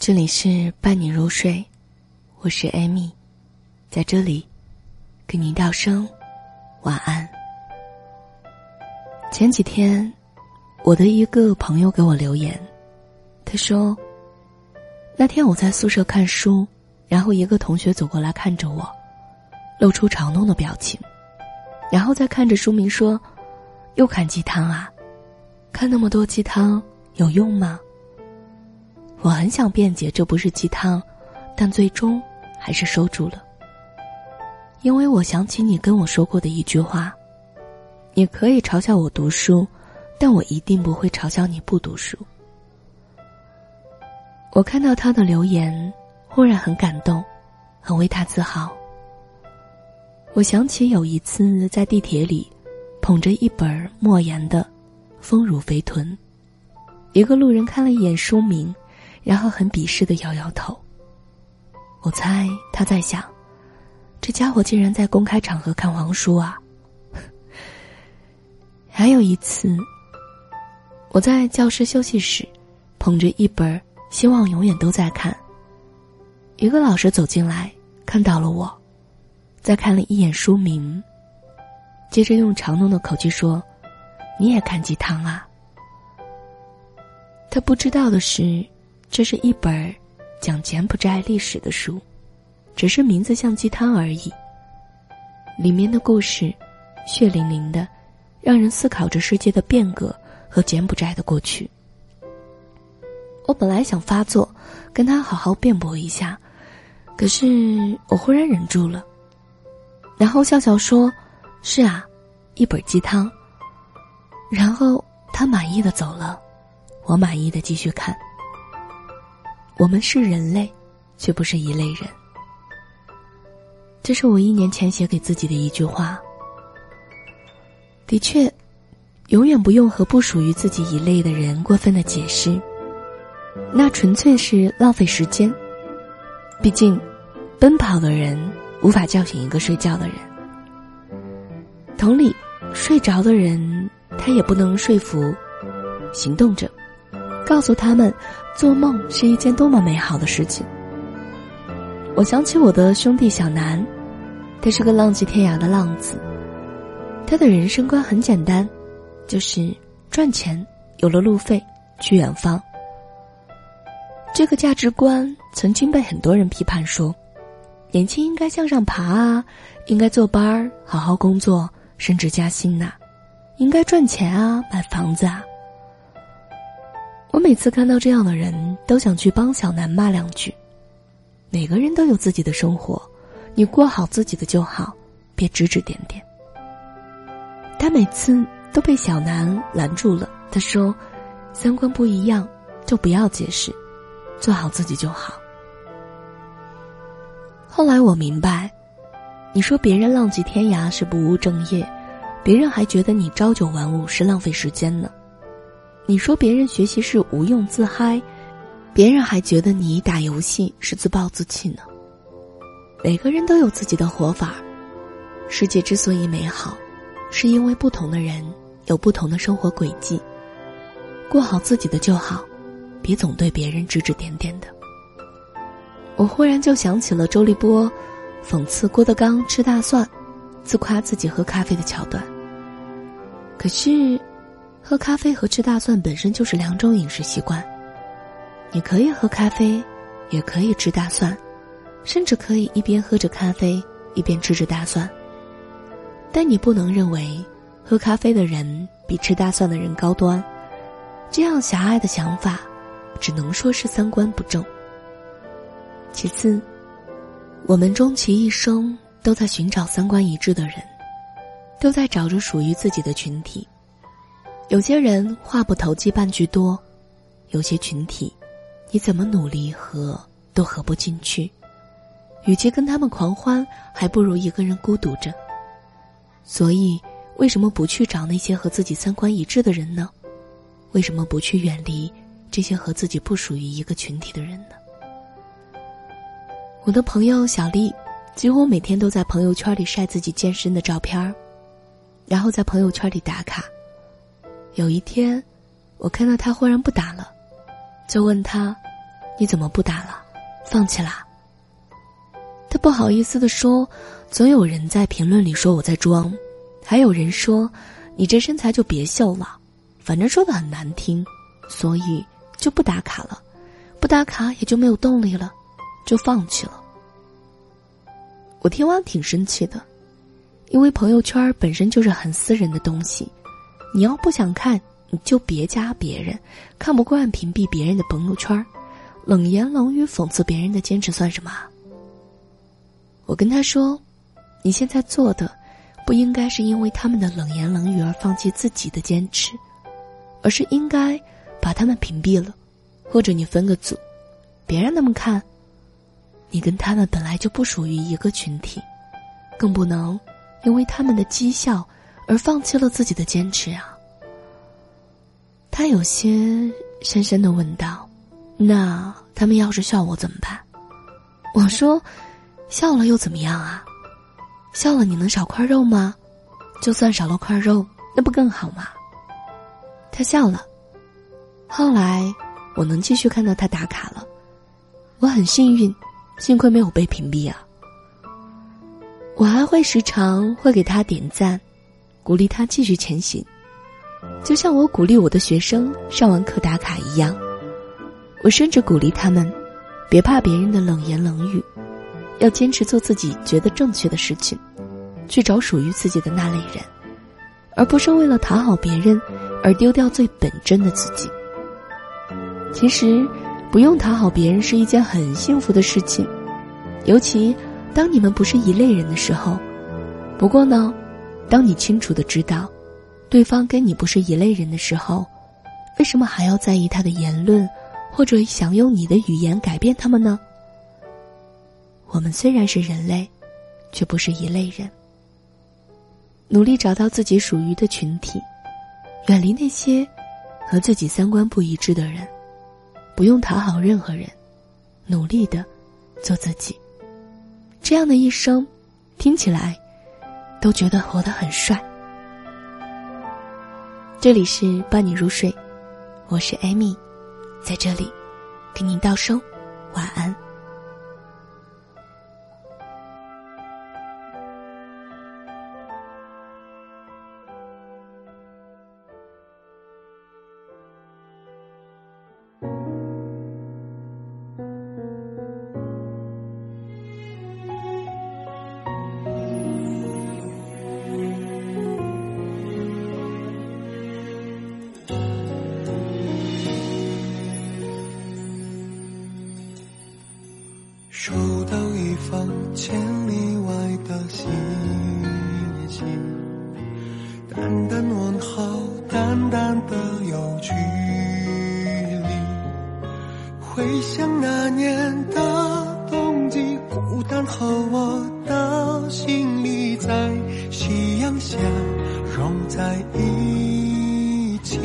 这里是伴你入睡，我是艾米，在这里给您道声晚安。前几天，我的一个朋友给我留言，他说：“那天我在宿舍看书，然后一个同学走过来看着我，露出嘲弄的表情，然后再看着书名说：‘又看鸡汤啊？看那么多鸡汤有用吗？’”我很想辩解这不是鸡汤，但最终还是收住了。因为我想起你跟我说过的一句话：“你可以嘲笑我读书，但我一定不会嘲笑你不读书。”我看到他的留言，忽然很感动，很为他自豪。我想起有一次在地铁里，捧着一本莫言的《丰乳肥臀》，一个路人看了一眼书名。然后很鄙视的摇摇头。我猜他在想，这家伙竟然在公开场合看黄书啊！还有一次，我在教室休息室，捧着一本《希望永远都在看》，一个老师走进来，看到了我，再看了一眼书名，接着用嘲弄的口气说：“你也看鸡汤啊？”他不知道的是。这是一本讲柬埔寨历史的书，只是名字像鸡汤而已。里面的故事血淋淋的，让人思考着世界的变革和柬埔寨的过去。我本来想发作，跟他好好辩驳一下，可是我忽然忍住了，然后笑笑说：“是啊，一本鸡汤。”然后他满意的走了，我满意的继续看。我们是人类，却不是一类人。这是我一年前写给自己的一句话。的确，永远不用和不属于自己一类的人过分的解释，那纯粹是浪费时间。毕竟，奔跑的人无法叫醒一个睡觉的人。同理，睡着的人他也不能说服行动者。告诉他们，做梦是一件多么美好的事情。我想起我的兄弟小南，他是个浪迹天涯的浪子。他的人生观很简单，就是赚钱，有了路费，去远方。这个价值观曾经被很多人批判说，年轻应该向上爬啊，应该坐班儿，好好工作，升职加薪呐，应该赚钱啊，买房子啊。我每次看到这样的人，都想去帮小南骂两句。每个人都有自己的生活，你过好自己的就好，别指指点点。他每次都被小南拦住了。他说：“三观不一样，就不要解释，做好自己就好。”后来我明白，你说别人浪迹天涯是不务正业，别人还觉得你朝九晚五是浪费时间呢。你说别人学习是无用自嗨，别人还觉得你打游戏是自暴自弃呢。每个人都有自己的活法，世界之所以美好，是因为不同的人有不同的生活轨迹。过好自己的就好，别总对别人指指点点的。我忽然就想起了周立波讽刺郭德纲吃大蒜，自夸自己喝咖啡的桥段。可是。喝咖啡和吃大蒜本身就是两种饮食习惯，你可以喝咖啡，也可以吃大蒜，甚至可以一边喝着咖啡一边吃着大蒜。但你不能认为喝咖啡的人比吃大蒜的人高端，这样狭隘的想法，只能说是三观不正。其次，我们终其一生都在寻找三观一致的人，都在找着属于自己的群体。有些人话不投机半句多，有些群体，你怎么努力和都合不进去。与其跟他们狂欢，还不如一个人孤独着。所以，为什么不去找那些和自己三观一致的人呢？为什么不去远离这些和自己不属于一个群体的人呢？我的朋友小丽，几乎每天都在朋友圈里晒自己健身的照片儿，然后在朋友圈里打卡。有一天，我看到他忽然不打了，就问他：“你怎么不打了？放弃啦？”他不好意思的说：“总有人在评论里说我在装，还有人说你这身材就别秀了，反正说的很难听，所以就不打卡了，不打卡也就没有动力了，就放弃了。”我听完挺生气的，因为朋友圈本身就是很私人的东西，你要不想看，你就别加别人，看不惯屏蔽别人的朋友圈，冷言冷语讽刺别人的坚持算什么？我跟他说：“你现在做的，不应该是因为他们的冷言冷语而放弃自己的坚持，而是应该把他们屏蔽了，或者你分个组，别让他们看。”你跟他们本来就不属于一个群体，更不能因为他们的讥笑而放弃了自己的坚持啊！他有些深深的问道：“那他们要是笑我怎么办？”我说：“笑了又怎么样啊？笑了你能少块肉吗？就算少了块肉，那不更好吗？”他笑了。后来我能继续看到他打卡了，我很幸运。幸亏没有被屏蔽啊！我还会时常会给他点赞，鼓励他继续前行，就像我鼓励我的学生上完课打卡一样。我甚至鼓励他们，别怕别人的冷言冷语，要坚持做自己觉得正确的事情，去找属于自己的那类人，而不是为了讨好别人而丢掉最本真的自己。其实。不用讨好别人是一件很幸福的事情，尤其当你们不是一类人的时候。不过呢，当你清楚的知道，对方跟你不是一类人的时候，为什么还要在意他的言论，或者想用你的语言改变他们呢？我们虽然是人类，却不是一类人。努力找到自己属于的群体，远离那些和自己三观不一致的人。不用讨好任何人，努力的做自己。这样的一生，听起来都觉得活得很帅。这里是伴你入睡，我是艾米，在这里给您道声晚安。一封千里外的星星，淡淡问候，淡淡的有距离。回想那年的冬季，孤单和我的行李在夕阳下融在一起，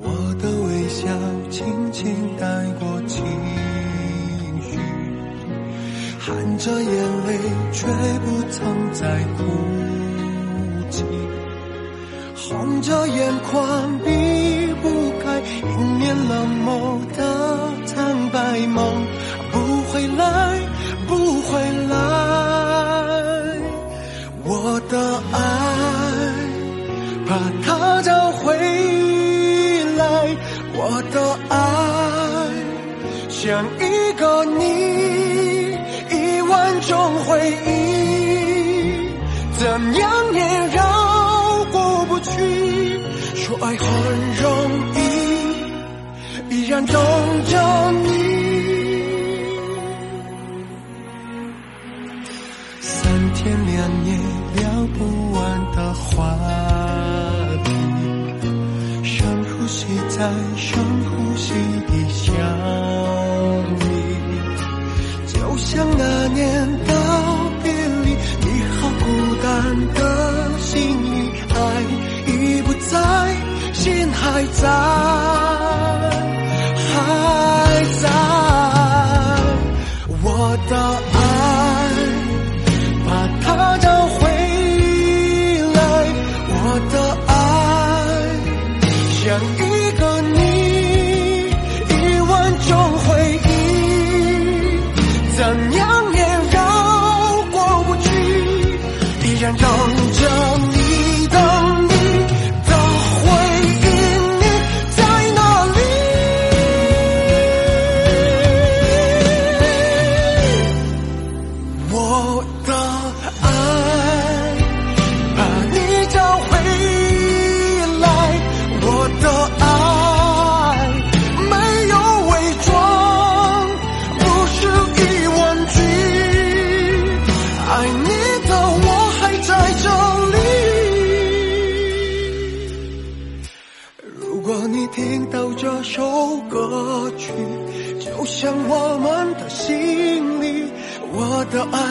我的微笑轻轻带过着眼泪，却不曾再哭泣；红着眼眶，避不开迎面冷漠怎样也绕过不去。说爱很容易，依然等着你。三天两夜聊不完的话题，深呼吸再深呼吸的想你，就像那年。在，还在。我的爱，把它我